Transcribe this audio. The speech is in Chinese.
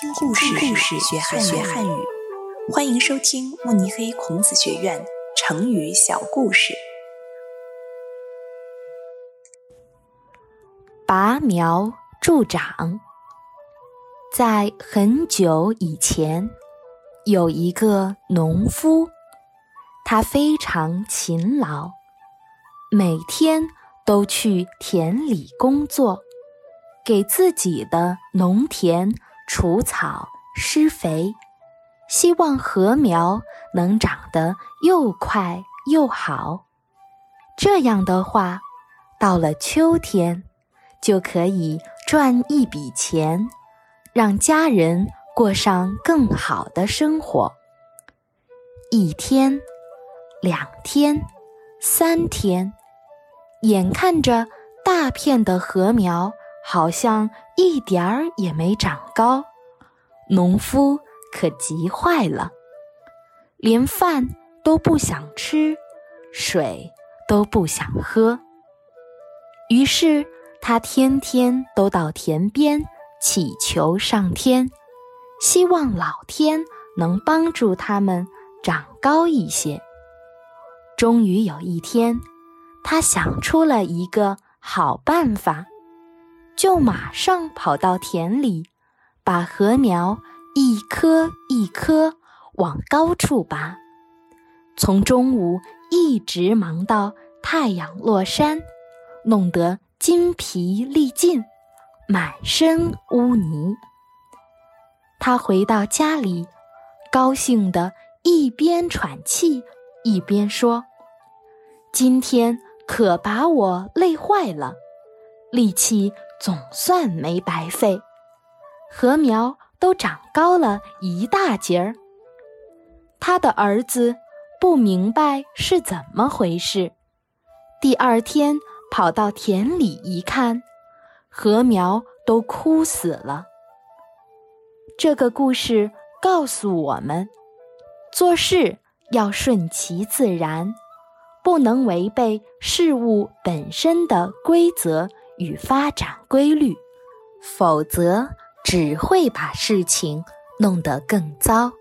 听故事，学汉学汉语。欢迎收听慕尼黑孔子学院成语小故事。拔苗助长。在很久以前，有一个农夫，他非常勤劳，每天都去田里工作。给自己的农田除草、施肥，希望禾苗能长得又快又好。这样的话，到了秋天，就可以赚一笔钱，让家人过上更好的生活。一天，两天，三天，眼看着大片的禾苗。好像一点儿也没长高，农夫可急坏了，连饭都不想吃，水都不想喝。于是他天天都到田边祈求上天，希望老天能帮助他们长高一些。终于有一天，他想出了一个好办法。就马上跑到田里，把禾苗一棵一棵往高处拔，从中午一直忙到太阳落山，弄得筋疲力尽，满身污泥。他回到家里，高兴的一边喘气一边说：“今天可把我累坏了，力气。”总算没白费，禾苗都长高了一大截儿。他的儿子不明白是怎么回事，第二天跑到田里一看，禾苗都枯死了。这个故事告诉我们，做事要顺其自然，不能违背事物本身的规则。与发展规律，否则只会把事情弄得更糟。